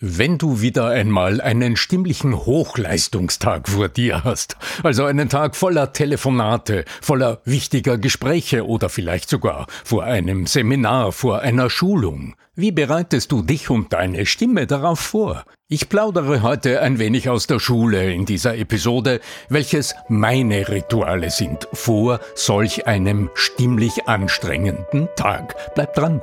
Wenn du wieder einmal einen stimmlichen Hochleistungstag vor dir hast, also einen Tag voller Telefonate, voller wichtiger Gespräche oder vielleicht sogar vor einem Seminar, vor einer Schulung, wie bereitest du dich und deine Stimme darauf vor? Ich plaudere heute ein wenig aus der Schule in dieser Episode, welches meine Rituale sind vor solch einem stimmlich anstrengenden Tag. Bleib dran!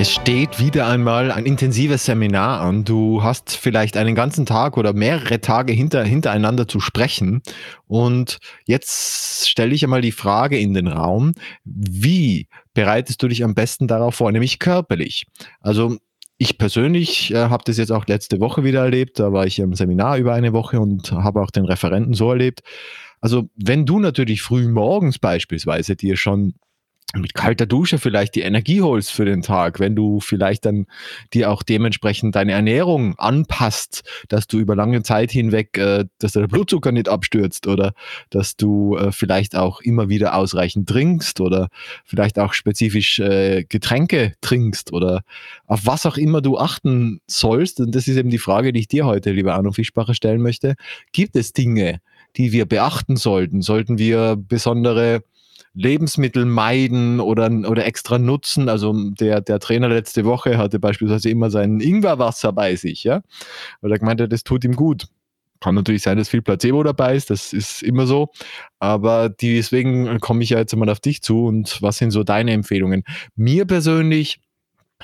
Es steht wieder einmal ein intensives Seminar an. Du hast vielleicht einen ganzen Tag oder mehrere Tage hinter, hintereinander zu sprechen. Und jetzt stelle ich einmal die Frage in den Raum, wie bereitest du dich am besten darauf vor, nämlich körperlich? Also ich persönlich äh, habe das jetzt auch letzte Woche wieder erlebt. Da war ich im Seminar über eine Woche und habe auch den Referenten so erlebt. Also wenn du natürlich früh morgens beispielsweise dir schon mit kalter Dusche vielleicht die Energie holst für den Tag, wenn du vielleicht dann dir auch dementsprechend deine Ernährung anpasst, dass du über lange Zeit hinweg, äh, dass der Blutzucker nicht abstürzt oder dass du äh, vielleicht auch immer wieder ausreichend trinkst oder vielleicht auch spezifisch äh, Getränke trinkst oder auf was auch immer du achten sollst. Und das ist eben die Frage, die ich dir heute, lieber Arno Fischbacher, stellen möchte. Gibt es Dinge, die wir beachten sollten? Sollten wir besondere Lebensmittel meiden oder, oder extra nutzen. Also der, der Trainer letzte Woche hatte beispielsweise immer sein Ingwerwasser bei sich, ja. Weil er gemeint hat, das tut ihm gut. Kann natürlich sein, dass viel Placebo dabei ist, das ist immer so. Aber deswegen komme ich ja jetzt mal auf dich zu und was sind so deine Empfehlungen? Mir persönlich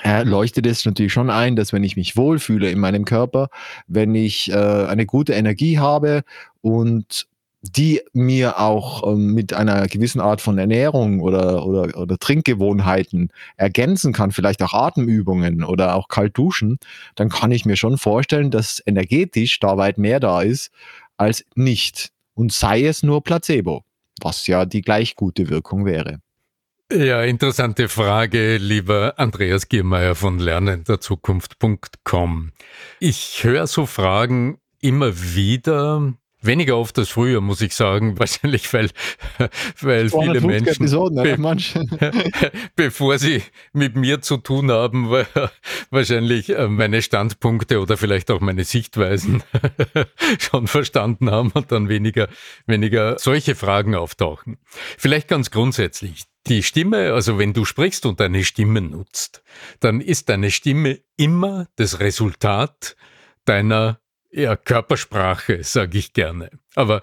äh, leuchtet es natürlich schon ein, dass wenn ich mich wohlfühle in meinem Körper, wenn ich äh, eine gute Energie habe und die mir auch ähm, mit einer gewissen Art von Ernährung oder, oder, oder Trinkgewohnheiten ergänzen kann, vielleicht auch Atemübungen oder auch kalt duschen, dann kann ich mir schon vorstellen, dass energetisch da weit mehr da ist als nicht. Und sei es nur Placebo, was ja die gleich gute Wirkung wäre. Ja, interessante Frage, lieber Andreas Giermeier von lernenderzukunft.com. Ich höre so Fragen immer wieder, Weniger oft als früher, muss ich sagen, wahrscheinlich, weil, weil viele Menschen, Episoden, be bevor sie mit mir zu tun haben, wahrscheinlich äh, meine Standpunkte oder vielleicht auch meine Sichtweisen schon verstanden haben und dann weniger, weniger solche Fragen auftauchen. Vielleicht ganz grundsätzlich. Die Stimme, also wenn du sprichst und deine Stimme nutzt, dann ist deine Stimme immer das Resultat deiner ja, Körpersprache, sage ich gerne. Aber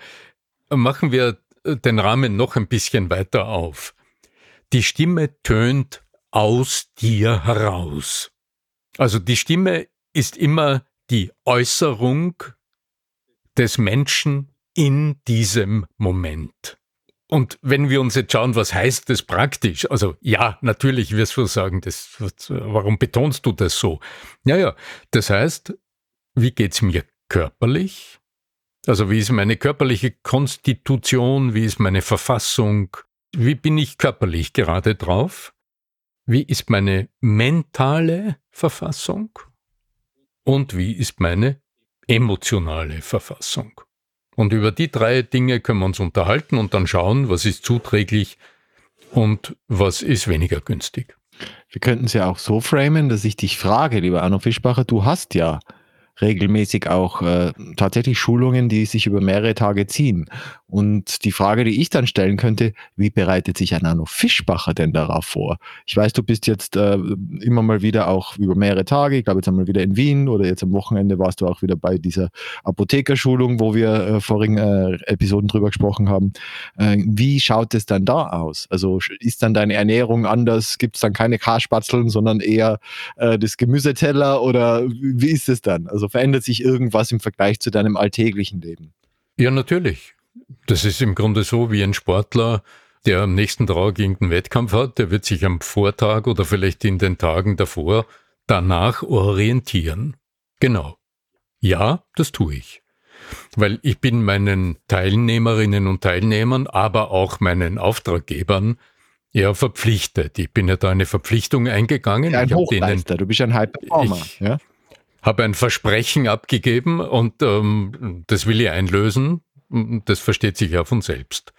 machen wir den Rahmen noch ein bisschen weiter auf. Die Stimme tönt aus dir heraus. Also die Stimme ist immer die Äußerung des Menschen in diesem Moment. Und wenn wir uns jetzt schauen, was heißt das praktisch? Also ja, natürlich wirst du sagen, das, warum betonst du das so? Naja, das heißt, wie geht's mir körperlich? Also wie ist meine körperliche Konstitution? Wie ist meine Verfassung? Wie bin ich körperlich gerade drauf? Wie ist meine mentale Verfassung? Und wie ist meine emotionale Verfassung? Und über die drei Dinge können wir uns unterhalten und dann schauen, was ist zuträglich und was ist weniger günstig. Wir könnten es ja auch so framen, dass ich dich frage, lieber Arno Fischbacher, du hast ja regelmäßig auch äh, tatsächlich Schulungen, die sich über mehrere Tage ziehen. Und die Frage, die ich dann stellen könnte, wie bereitet sich ein Arno Fischbacher denn darauf vor? Ich weiß, du bist jetzt äh, immer mal wieder auch über mehrere Tage, ich glaube jetzt einmal wieder in Wien oder jetzt am Wochenende warst du auch wieder bei dieser Apothekerschulung, wo wir äh, vorigen äh, Episoden drüber gesprochen haben. Äh, wie schaut es dann da aus? Also ist dann deine Ernährung anders? Gibt es dann keine Karspatzeln, sondern eher äh, das Gemüseteller oder wie ist es dann? Also verändert sich irgendwas im Vergleich zu deinem alltäglichen Leben? Ja, natürlich. Das ist im Grunde so wie ein Sportler, der am nächsten Tag irgendeinen Wettkampf hat, der wird sich am Vortag oder vielleicht in den Tagen davor danach orientieren. Genau. Ja, das tue ich. Weil ich bin meinen Teilnehmerinnen und Teilnehmern, aber auch meinen Auftraggebern Ja, verpflichtet. Ich bin ja da eine Verpflichtung eingegangen. Ja, ein Hochleister, du bist ein High Performer. Ich ja? Habe ein Versprechen abgegeben und ähm, das will ich einlösen. Das versteht sich ja von selbst.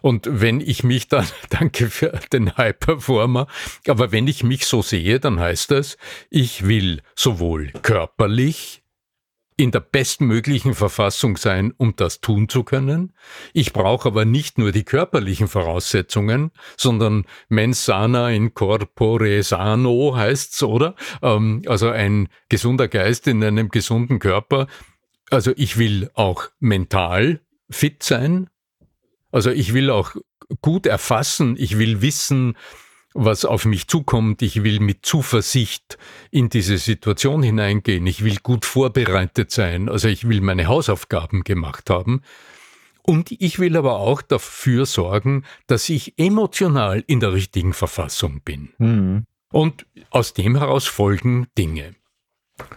Und wenn ich mich dann, danke für den High Performer, aber wenn ich mich so sehe, dann heißt das, ich will sowohl körperlich in der bestmöglichen Verfassung sein, um das tun zu können. Ich brauche aber nicht nur die körperlichen Voraussetzungen, sondern mens sana in corpore sano heißt's, oder? Ähm, also ein gesunder Geist in einem gesunden Körper. Also ich will auch mental fit sein. Also ich will auch gut erfassen. Ich will wissen, was auf mich zukommt. Ich will mit Zuversicht in diese Situation hineingehen. Ich will gut vorbereitet sein. Also ich will meine Hausaufgaben gemacht haben. Und ich will aber auch dafür sorgen, dass ich emotional in der richtigen Verfassung bin. Mhm. Und aus dem heraus folgen Dinge.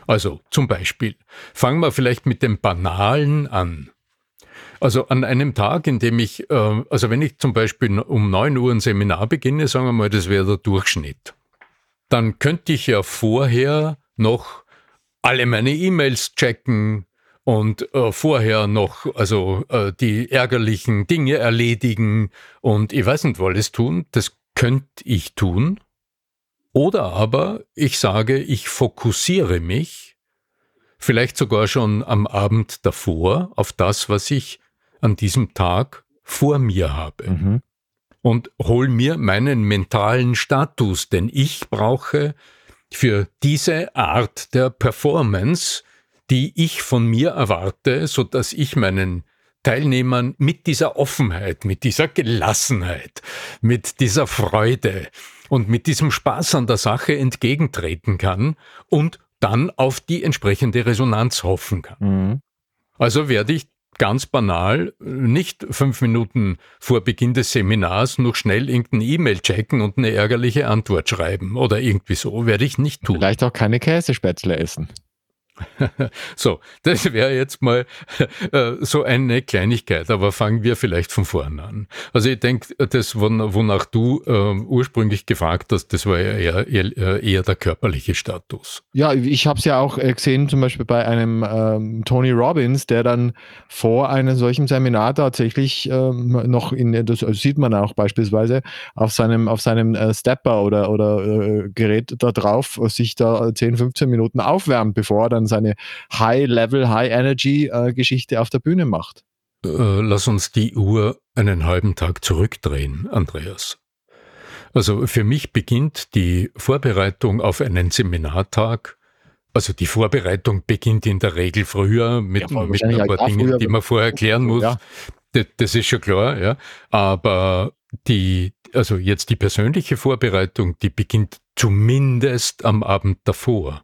Also zum Beispiel, fangen wir vielleicht mit dem Banalen an. Also an einem Tag, in dem ich, äh, also wenn ich zum Beispiel um 9 Uhr ein Seminar beginne, sagen wir mal, das wäre der Durchschnitt, dann könnte ich ja vorher noch alle meine E-Mails checken und äh, vorher noch also äh, die ärgerlichen Dinge erledigen und ich weiß nicht, alles tun. Das könnte ich tun. Oder aber ich sage, ich fokussiere mich vielleicht sogar schon am Abend davor auf das, was ich an diesem Tag vor mir habe. Mhm. Und hol mir meinen mentalen Status, denn ich brauche für diese Art der Performance, die ich von mir erwarte, so dass ich meinen Teilnehmern mit dieser Offenheit, mit dieser Gelassenheit, mit dieser Freude und mit diesem Spaß an der Sache entgegentreten kann und dann auf die entsprechende Resonanz hoffen kann. Mhm. Also werde ich ganz banal nicht fünf Minuten vor Beginn des Seminars noch schnell irgendeine E-Mail checken und eine ärgerliche Antwort schreiben oder irgendwie so, werde ich nicht tun. Vielleicht auch keine Käsespätzle essen. so, das wäre jetzt mal äh, so eine Kleinigkeit, aber fangen wir vielleicht von vorne an. Also ich denke, das, wonach du äh, ursprünglich gefragt hast, das war ja eher, eher, eher der körperliche Status. Ja, ich habe es ja auch äh, gesehen, zum Beispiel bei einem ähm, Tony Robbins, der dann vor einem solchen Seminar tatsächlich ähm, noch in, das sieht man auch beispielsweise, auf seinem, auf seinem äh, Stepper oder, oder äh, Gerät da drauf sich da 10, 15 Minuten aufwärmt, bevor er dann seine High-Level, High-Energy-Geschichte auf der Bühne macht. Äh, lass uns die Uhr einen halben Tag zurückdrehen, Andreas. Also für mich beginnt die Vorbereitung auf einen Seminartag also die Vorbereitung beginnt in der Regel früher mit, ja, mit ein paar Dingen, die man vorher klären muss. Ja. Das, das, ist schon klar, ja. Aber die, also jetzt die persönliche Vorbereitung, die beginnt zumindest am Abend davor.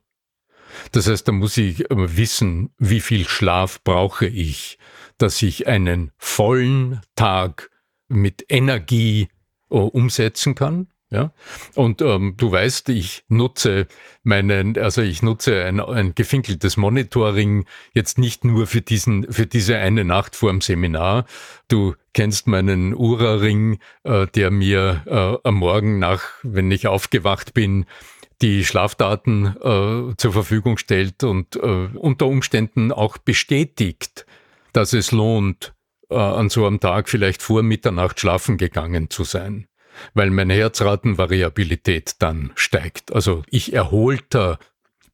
Das heißt, da muss ich wissen, wie viel Schlaf brauche ich, dass ich einen vollen Tag mit Energie uh, umsetzen kann. Ja, und ähm, du weißt, ich nutze meinen, also ich nutze ein, ein gefinkeltes Monitoring jetzt nicht nur für diesen, für diese eine Nacht vor dem Seminar. Du kennst meinen Ura-Ring, äh, der mir äh, am Morgen nach, wenn ich aufgewacht bin, die Schlafdaten äh, zur Verfügung stellt und äh, unter Umständen auch bestätigt, dass es lohnt, äh, an so einem Tag vielleicht vor Mitternacht schlafen gegangen zu sein, weil meine Herzratenvariabilität dann steigt. Also ich erholter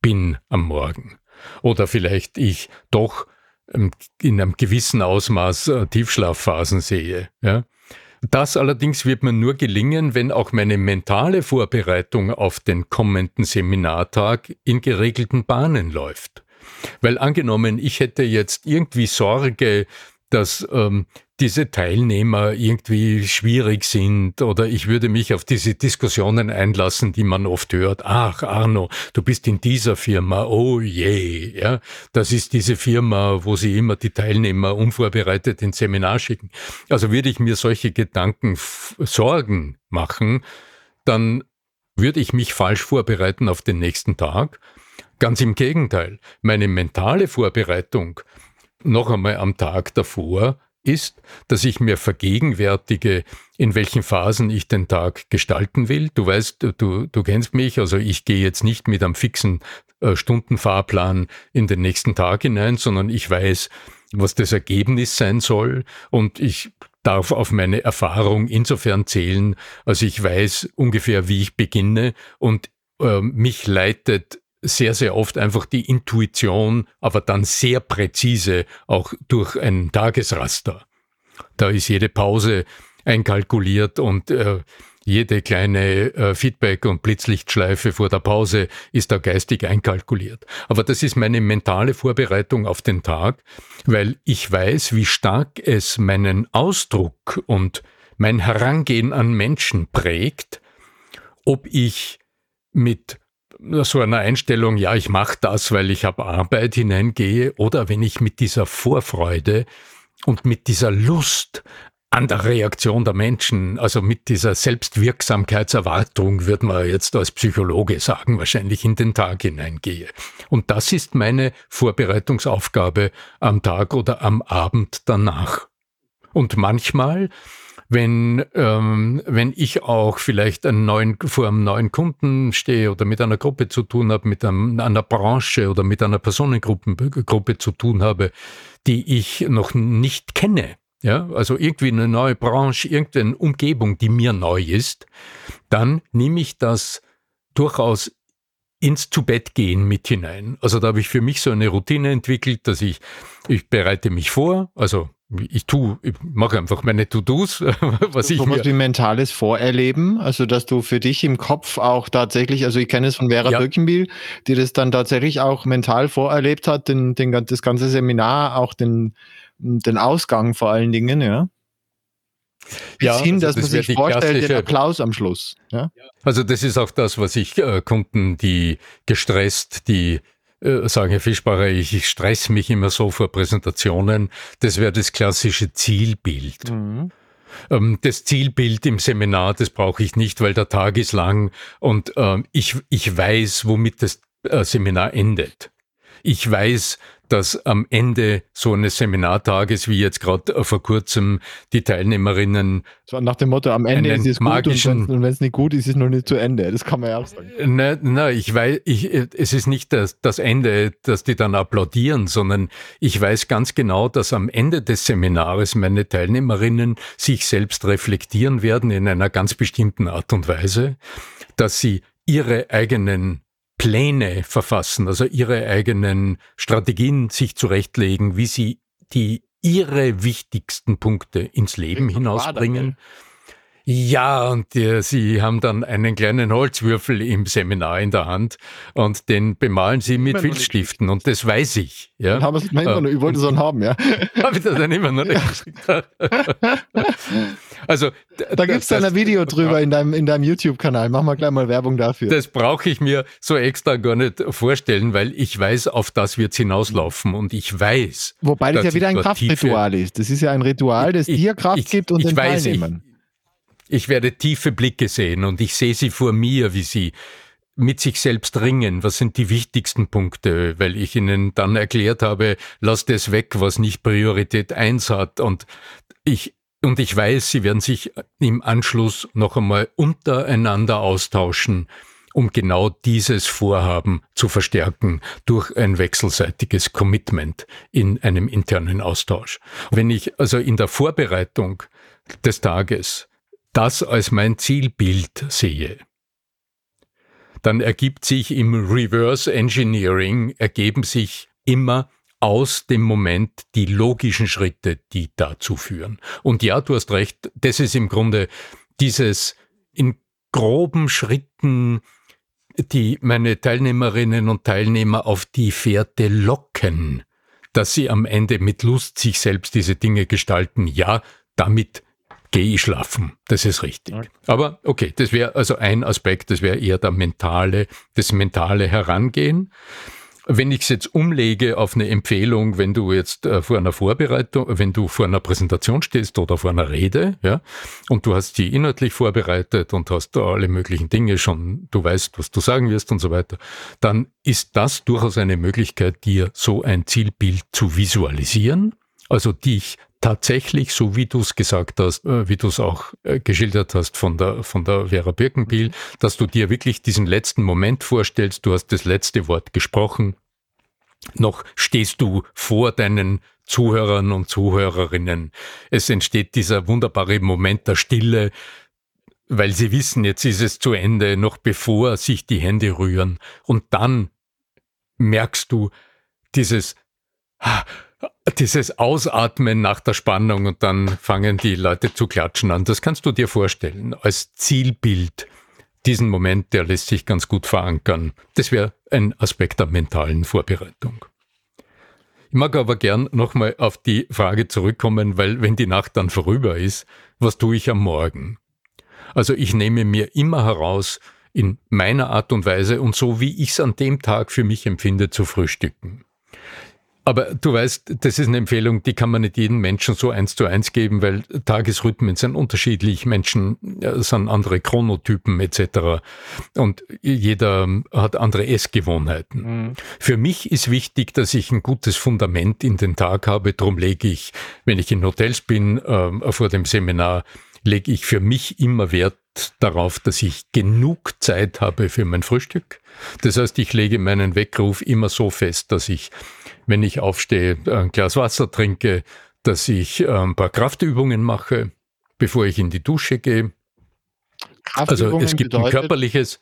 bin am Morgen. Oder vielleicht ich doch in einem gewissen Ausmaß äh, Tiefschlafphasen sehe. Ja? Das allerdings wird mir nur gelingen, wenn auch meine mentale Vorbereitung auf den kommenden Seminartag in geregelten Bahnen läuft. Weil angenommen, ich hätte jetzt irgendwie Sorge, dass ähm, diese Teilnehmer irgendwie schwierig sind oder ich würde mich auf diese Diskussionen einlassen, die man oft hört. Ach, Arno, du bist in dieser Firma, oh je, ja, das ist diese Firma, wo sie immer die Teilnehmer unvorbereitet ins Seminar schicken. Also würde ich mir solche Gedanken Sorgen machen, dann würde ich mich falsch vorbereiten auf den nächsten Tag. Ganz im Gegenteil, meine mentale Vorbereitung noch einmal am Tag davor ist, dass ich mir vergegenwärtige, in welchen Phasen ich den Tag gestalten will. Du weißt, du, du kennst mich, also ich gehe jetzt nicht mit einem fixen äh, Stundenfahrplan in den nächsten Tag hinein, sondern ich weiß, was das Ergebnis sein soll und ich darf auf meine Erfahrung insofern zählen, also ich weiß ungefähr, wie ich beginne und äh, mich leitet sehr, sehr oft einfach die Intuition, aber dann sehr präzise auch durch ein Tagesraster. Da ist jede Pause einkalkuliert und äh, jede kleine äh, Feedback- und Blitzlichtschleife vor der Pause ist da geistig einkalkuliert. Aber das ist meine mentale Vorbereitung auf den Tag, weil ich weiß, wie stark es meinen Ausdruck und mein Herangehen an Menschen prägt, ob ich mit so einer Einstellung, ja, ich mache das, weil ich habe Arbeit hineingehe, oder wenn ich mit dieser Vorfreude und mit dieser Lust an der Reaktion der Menschen, also mit dieser Selbstwirksamkeitserwartung, wird man jetzt als Psychologe sagen, wahrscheinlich in den Tag hineingehe. Und das ist meine Vorbereitungsaufgabe am Tag oder am Abend danach. Und manchmal wenn, ähm, wenn ich auch vielleicht einen neuen, vor einem neuen Kunden stehe oder mit einer Gruppe zu tun habe, mit einem, einer Branche oder mit einer Personengruppe zu tun habe, die ich noch nicht kenne, ja, also irgendwie eine neue Branche, irgendeine Umgebung, die mir neu ist, dann nehme ich das durchaus ins zu Bett gehen mit hinein. Also da habe ich für mich so eine Routine entwickelt, dass ich, ich bereite mich vor, also ich tue, ich mache einfach meine To-Dos, was ich mir... wie mentales Vorerleben, also dass du für dich im Kopf auch tatsächlich, also ich kenne es von Vera ja. Birkenbiel, die das dann tatsächlich auch mental vorerlebt hat, den, den, das ganze Seminar, auch den, den Ausgang vor allen Dingen, ja. Bis ja, hin, also dass das man sich vorstellt, den Applaus am Schluss. Ja? Also das ist auch das, was ich äh, Kunden, die gestresst, die sagen, Herr Fischbacher, ich, ich stress mich immer so vor Präsentationen. Das wäre das klassische Zielbild. Mhm. Ähm, das Zielbild im Seminar, das brauche ich nicht, weil der Tag ist lang und ähm, ich, ich weiß, womit das äh, Seminar endet. Ich weiß, dass am Ende so eines Seminartages, wie jetzt gerade äh, vor kurzem, die Teilnehmerinnen. So nach dem Motto, am Ende ist es gut und wenn es nicht gut ist, ist es noch nicht zu Ende. Das kann man ja auch sagen. Nein, nein ich weiß, ich, es ist nicht das, das Ende, dass die dann applaudieren, sondern ich weiß ganz genau, dass am Ende des Seminars meine Teilnehmerinnen sich selbst reflektieren werden in einer ganz bestimmten Art und Weise, dass sie ihre eigenen Pläne verfassen, also ihre eigenen Strategien sich zurechtlegen, wie sie die ihre wichtigsten Punkte ins Leben hinausbringen. Ja, und äh, sie haben dann einen kleinen Holzwürfel im Seminar in der Hand und den bemalen sie mit Filzstiften und das weiß ich. Ja? Haben immer noch, ich wollte so einen haben, ja. Habe ich das dann immer noch nicht Also, da gibt es dann ein Video drüber in deinem, in deinem YouTube-Kanal. Mach mal gleich mal Werbung dafür. Das brauche ich mir so extra gar nicht vorstellen, weil ich weiß, auf das wird es hinauslaufen und ich weiß. Wobei das ja wieder ein Kraftritual ist. Das ist ja ein Ritual, das ich, dir Kraft ich, gibt und ich den weiß, Teilnehmern. Ich, ich werde tiefe Blicke sehen und ich sehe sie vor mir, wie sie mit sich selbst ringen. Was sind die wichtigsten Punkte? Weil ich ihnen dann erklärt habe, lasst es weg, was nicht Priorität eins hat. Und ich, und ich weiß, sie werden sich im Anschluss noch einmal untereinander austauschen, um genau dieses Vorhaben zu verstärken durch ein wechselseitiges Commitment in einem internen Austausch. Wenn ich also in der Vorbereitung des Tages das als mein Zielbild sehe, dann ergibt sich im Reverse Engineering, ergeben sich immer aus dem Moment die logischen Schritte, die dazu führen. Und ja, du hast recht, das ist im Grunde dieses in groben Schritten die meine Teilnehmerinnen und Teilnehmer auf die Fährte locken, dass sie am Ende mit Lust sich selbst diese Dinge gestalten. Ja, damit gehe ich schlafen. Das ist richtig. Okay. Aber okay, das wäre also ein Aspekt, das wäre eher der mentale, das mentale Herangehen. Wenn ich es jetzt umlege auf eine Empfehlung, wenn du jetzt äh, vor einer Vorbereitung, wenn du vor einer Präsentation stehst oder vor einer Rede, ja, und du hast die inhaltlich vorbereitet und hast alle möglichen Dinge schon, du weißt, was du sagen wirst und so weiter, dann ist das durchaus eine Möglichkeit, dir so ein Zielbild zu visualisieren Also dich tatsächlich, so wie du es gesagt hast, äh, wie du es auch äh, geschildert hast von der, von der Vera Birkenbiel, dass du dir wirklich diesen letzten Moment vorstellst, du hast das letzte Wort gesprochen, noch stehst du vor deinen Zuhörern und Zuhörerinnen. Es entsteht dieser wunderbare Moment der Stille, weil sie wissen, jetzt ist es zu Ende, noch bevor sich die Hände rühren. Und dann merkst du dieses, dieses Ausatmen nach der Spannung und dann fangen die Leute zu klatschen an. Das kannst du dir vorstellen als Zielbild. Diesen Moment, der lässt sich ganz gut verankern. Das wäre ein Aspekt der mentalen Vorbereitung. Ich mag aber gern nochmal auf die Frage zurückkommen, weil wenn die Nacht dann vorüber ist, was tue ich am Morgen? Also ich nehme mir immer heraus, in meiner Art und Weise und so wie ich es an dem Tag für mich empfinde, zu frühstücken. Aber du weißt, das ist eine Empfehlung, die kann man nicht jedem Menschen so eins zu eins geben, weil Tagesrhythmen sind unterschiedlich, Menschen sind andere Chronotypen etc. Und jeder hat andere Essgewohnheiten. Mhm. Für mich ist wichtig, dass ich ein gutes Fundament in den Tag habe. Darum lege ich, wenn ich in Hotels bin, äh, vor dem Seminar, lege ich für mich immer Wert darauf, dass ich genug Zeit habe für mein Frühstück. Das heißt, ich lege meinen Weckruf immer so fest, dass ich wenn ich aufstehe, ein Glas Wasser trinke, dass ich ein paar Kraftübungen mache, bevor ich in die Dusche gehe. Also es gibt ein körperliches,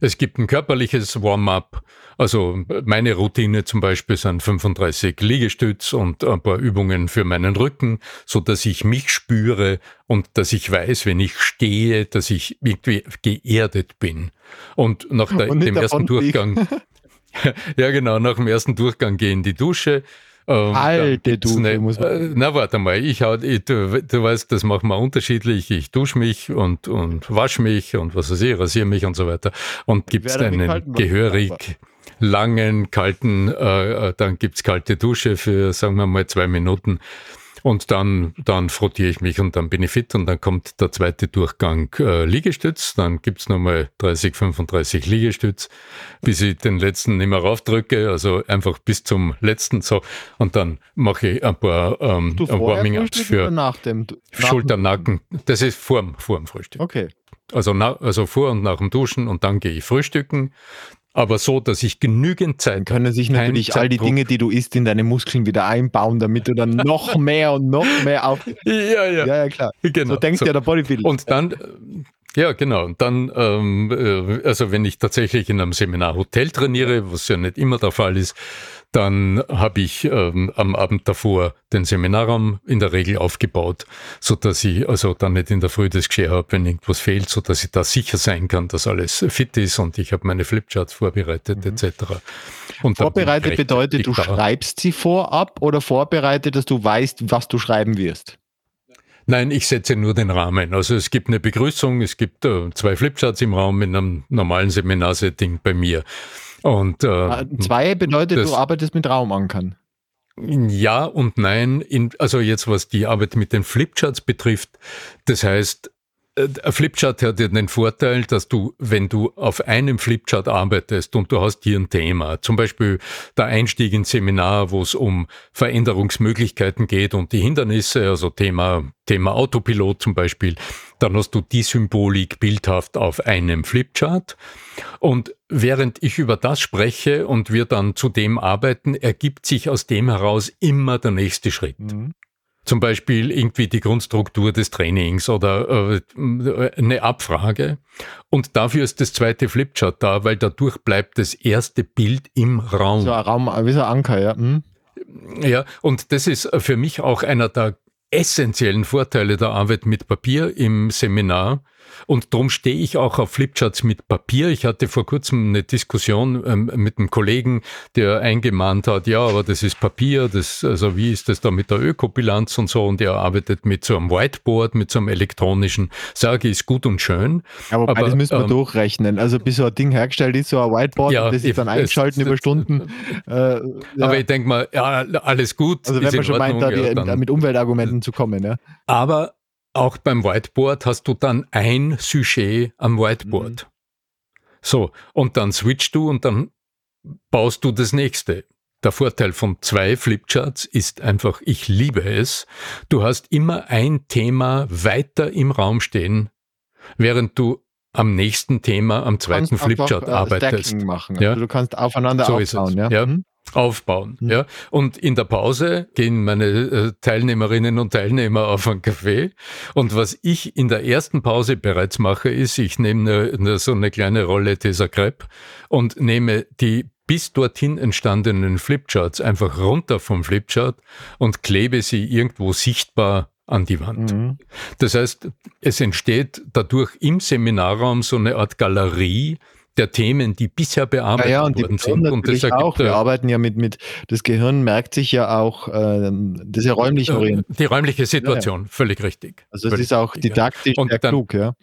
es gibt ein körperliches Warm-up. Also meine Routine zum Beispiel sind 35 Liegestütz und ein paar Übungen für meinen Rücken, so dass ich mich spüre und dass ich weiß, wenn ich stehe, dass ich irgendwie geerdet bin. Und nach der, dem ersten Durchgang, ja, genau, nach dem ersten Durchgang gehe in die Dusche. Ähm, Alte Dusche, ne, muss man. Äh, na, warte mal, ich, ich du, du, weißt, das machen wir unterschiedlich. Ich dusche mich und, und wasche mich und was weiß ich, rasiere mich und so weiter. Und gibt es einen gehörig langen, kalten, äh, äh dann gibt's kalte Dusche für, sagen wir mal, zwei Minuten. Und dann, dann frottiere ich mich und dann bin ich fit und dann kommt der zweite Durchgang äh, Liegestütz. Dann gibt's nochmal 30, 35 Liegestütz, bis ich den letzten nicht mehr raufdrücke, also einfach bis zum letzten so. Und dann mache ich ein paar ähm, Warming-Ups für nach dem, nach Schulter, Nacken. Das ist vor, vor dem Frühstück. Okay. Also, na, also vor und nach dem Duschen und dann gehe ich frühstücken aber so, dass ich genügend Zeit. Dann können sich natürlich all die Dinge, die du isst, in deine Muskeln wieder einbauen, damit du dann noch mehr und noch mehr auf. Ja, ja. Ja, ja, klar. Genau. So denkt so. ja der Bodybuilder. Und dann, ja, genau. Und dann, ähm, äh, also wenn ich tatsächlich in einem Seminarhotel trainiere, was ja nicht immer der Fall ist, dann habe ich ähm, am Abend davor den Seminarraum in der Regel aufgebaut, so dass ich also dann nicht in der Früh das Geschirr habe, wenn irgendwas fehlt, so dass ich da sicher sein kann, dass alles fit ist und ich habe meine Flipcharts vorbereitet mhm. etc. Und vorbereitet bedeutet, du da. schreibst sie vorab oder vorbereitet, dass du weißt, was du schreiben wirst? Nein, ich setze nur den Rahmen. Also es gibt eine Begrüßung, es gibt äh, zwei Flipcharts im Raum in einem normalen Seminarsetting bei mir. Und, äh, ah, Zwei bedeutet, das, du arbeitest mit Raumankern. Ja und nein. In, also jetzt, was die Arbeit mit den Flipcharts betrifft, das heißt, ein Flipchart hat ja den Vorteil, dass du, wenn du auf einem Flipchart arbeitest und du hast hier ein Thema, zum Beispiel der Einstieg ins Seminar, wo es um Veränderungsmöglichkeiten geht und die Hindernisse, also Thema, Thema Autopilot zum Beispiel, dann hast du die Symbolik bildhaft auf einem Flipchart. Und während ich über das spreche und wir dann zu dem arbeiten, ergibt sich aus dem heraus immer der nächste Schritt. Mhm. Zum Beispiel irgendwie die Grundstruktur des Trainings oder äh, eine Abfrage. Und dafür ist das zweite Flipchart da, weil dadurch bleibt das erste Bild im Raum. So ein Raum, wie so ein Anker, ja. Hm. Ja, und das ist für mich auch einer der essentiellen Vorteile der Arbeit mit Papier im Seminar, und darum stehe ich auch auf Flipcharts mit Papier. Ich hatte vor kurzem eine Diskussion ähm, mit einem Kollegen, der eingemahnt hat, ja, aber das ist Papier, das, also wie ist das da mit der Ökobilanz und so? Und er arbeitet mit so einem Whiteboard, mit so einem elektronischen. Sage, ist gut und schön. Ja, aber, aber das müssen wir ähm, durchrechnen. Also bis so ein Ding hergestellt ist, so ein Whiteboard, ja, das ist dann eingeschalten über Stunden. Äh, ja. Aber ich denke mal, ja, alles gut. Also wenn man schon Ordnung, meint, da die, mit Umweltargumenten zu kommen. Ja. Aber auch beim Whiteboard hast du dann ein Sujet am Whiteboard. Mhm. So, und dann switchst du und dann baust du das nächste. der Vorteil von zwei Flipcharts ist einfach, ich liebe es. Du hast immer ein Thema weiter im Raum stehen, während du am nächsten Thema, am zweiten Flipchart einfach, äh, arbeitest. Machen. Ja? Also du kannst aufeinander so aufbauen. Ja? ja? Mhm. Aufbauen. Mhm. Ja? Und in der Pause gehen meine äh, Teilnehmerinnen und Teilnehmer auf einen Kaffee. Und was ich in der ersten Pause bereits mache, ist, ich nehme eine, eine, so eine kleine Rolle dieser Crepe und nehme die bis dorthin entstandenen Flipcharts einfach runter vom Flipchart und klebe sie irgendwo sichtbar an die Wand. Mhm. Das heißt, es entsteht dadurch im Seminarraum so eine Art Galerie der Themen, die bisher bearbeitet ja, ja, und worden sind. Und das ergibt, auch, wir arbeiten ja mit, mit, das Gehirn merkt sich ja auch, äh, das ist ja räumlich orientiert. Die räumliche Situation, ja, völlig richtig. Also es ist auch didaktisch und sehr dann, klug, ja.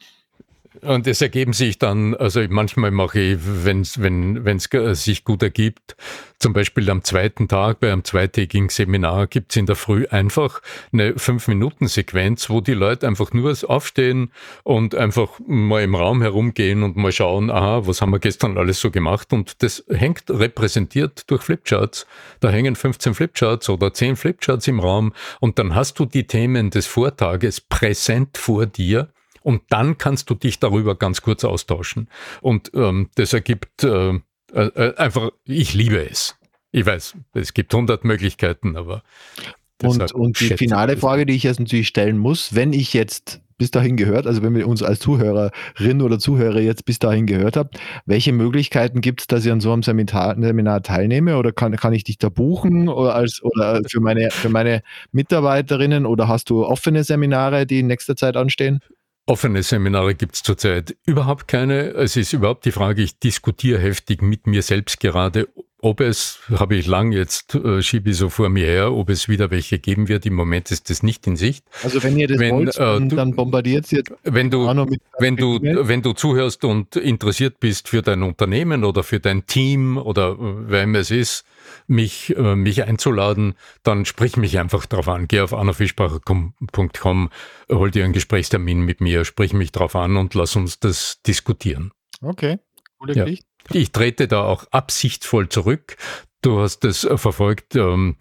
Und es ergeben sich dann, also manchmal mache ich, wenn's, wenn es sich gut ergibt, zum Beispiel am zweiten Tag bei einem zweitägigen Seminar gibt es in der Früh einfach eine Fünf-Minuten-Sequenz, wo die Leute einfach nur aufstehen und einfach mal im Raum herumgehen und mal schauen, aha, was haben wir gestern alles so gemacht? Und das hängt repräsentiert durch Flipcharts. Da hängen 15 Flipcharts oder 10 Flipcharts im Raum und dann hast du die Themen des Vortages präsent vor dir und dann kannst du dich darüber ganz kurz austauschen. Und ähm, das ergibt äh, äh, einfach, ich liebe es. Ich weiß, es gibt hundert Möglichkeiten, aber. Und, und die finale Frage, die ich jetzt natürlich stellen muss, wenn ich jetzt bis dahin gehört, also wenn wir uns als Zuhörerin oder Zuhörer jetzt bis dahin gehört habt, welche Möglichkeiten gibt es, dass ich an so einem Seminar, Seminar teilnehme oder kann, kann ich dich da buchen oder als oder für meine für meine Mitarbeiterinnen oder hast du offene Seminare, die in nächster Zeit anstehen? Offene Seminare gibt es zurzeit überhaupt keine. Es ist überhaupt die Frage, ich diskutiere heftig mit mir selbst gerade, ob es, habe ich lang jetzt, äh, schiebe ich so vor mir her, ob es wieder welche geben wird. Im Moment ist das nicht in Sicht. Also wenn ihr das wenn, wollt, äh, du, dann bombardiert ihr wenn du, wenn du, wenn du zuhörst und interessiert bist für dein Unternehmen oder für dein Team oder äh, wem es ist, mich, äh, mich einzuladen, dann sprich mich einfach drauf an. Geh auf annafischbacher.com, hol dir einen Gesprächstermin mit mir, sprich mich drauf an und lass uns das diskutieren. Okay, coole ja. Ich trete da auch absichtsvoll zurück. Du hast es äh, verfolgt, ähm,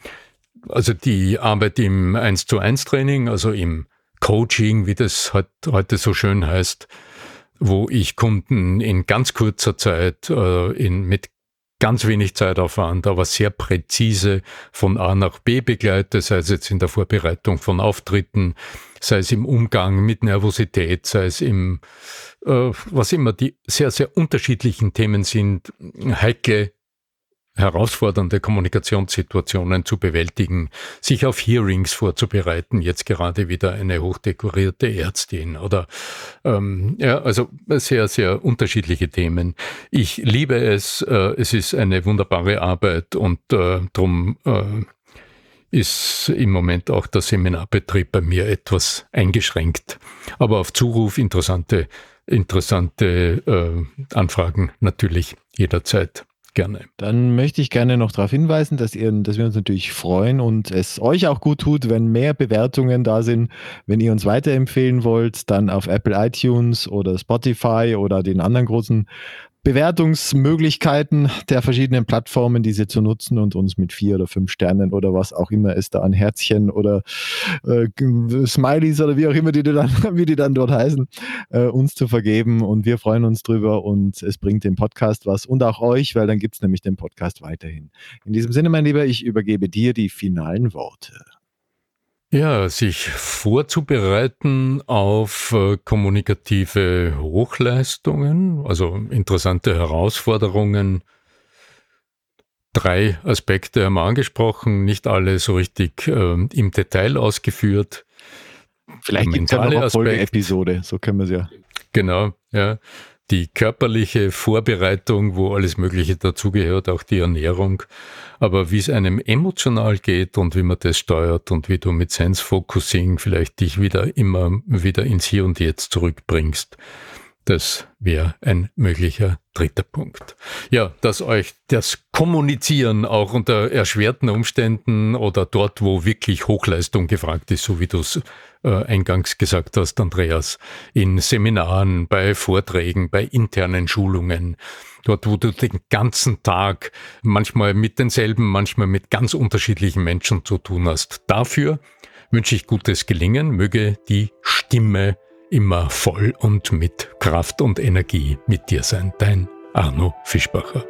also die Arbeit im 1 zu 1 Training, also im Coaching, wie das heute so schön heißt, wo ich Kunden in ganz kurzer Zeit äh, in, mit ganz wenig Zeitaufwand, aber sehr präzise von A nach B begleite, sei es jetzt in der Vorbereitung von Auftritten, sei es im Umgang mit Nervosität, sei es im, äh, was immer die sehr, sehr unterschiedlichen Themen sind, heikle herausfordernde Kommunikationssituationen zu bewältigen, sich auf Hearings vorzubereiten, jetzt gerade wieder eine hochdekorierte Ärztin oder ähm, ja, also sehr, sehr unterschiedliche Themen. Ich liebe es, äh, es ist eine wunderbare Arbeit und äh, darum äh, ist im Moment auch der Seminarbetrieb bei mir etwas eingeschränkt. Aber auf Zuruf interessante, interessante äh, Anfragen natürlich jederzeit. Gerne. Dann möchte ich gerne noch darauf hinweisen, dass, ihr, dass wir uns natürlich freuen und es euch auch gut tut, wenn mehr Bewertungen da sind. Wenn ihr uns weiterempfehlen wollt, dann auf Apple iTunes oder Spotify oder den anderen großen Bewertungsmöglichkeiten der verschiedenen Plattformen, diese zu nutzen und uns mit vier oder fünf Sternen oder was auch immer es da an Herzchen oder äh, Smileys oder wie auch immer die dann, wie die dann dort heißen, äh, uns zu vergeben. Und wir freuen uns drüber und es bringt dem Podcast was und auch euch, weil dann gibt es nämlich den Podcast weiterhin. In diesem Sinne, mein Lieber, ich übergebe dir die finalen Worte. Ja, sich vorzubereiten auf äh, kommunikative Hochleistungen, also interessante Herausforderungen. Drei Aspekte haben wir angesprochen, nicht alle so richtig äh, im Detail ausgeführt. Vielleicht gibt es ja noch eine Folge-Episode, so können wir es ja. Genau, ja die körperliche Vorbereitung, wo alles Mögliche dazugehört, auch die Ernährung. Aber wie es einem emotional geht und wie man das steuert und wie du mit Sense Focusing vielleicht dich wieder immer wieder ins Hier und Jetzt zurückbringst, Das wäre ein möglicher dritter Punkt. Ja, dass euch das Kommunizieren auch unter erschwerten Umständen oder dort, wo wirklich Hochleistung gefragt ist, so wie du es äh, eingangs gesagt hast, Andreas, in Seminaren, bei Vorträgen, bei internen Schulungen, dort, wo du den ganzen Tag manchmal mit denselben, manchmal mit ganz unterschiedlichen Menschen zu tun hast. Dafür wünsche ich gutes Gelingen, möge die Stimme immer voll und mit Kraft und Energie mit dir sein. Dein Arno Fischbacher.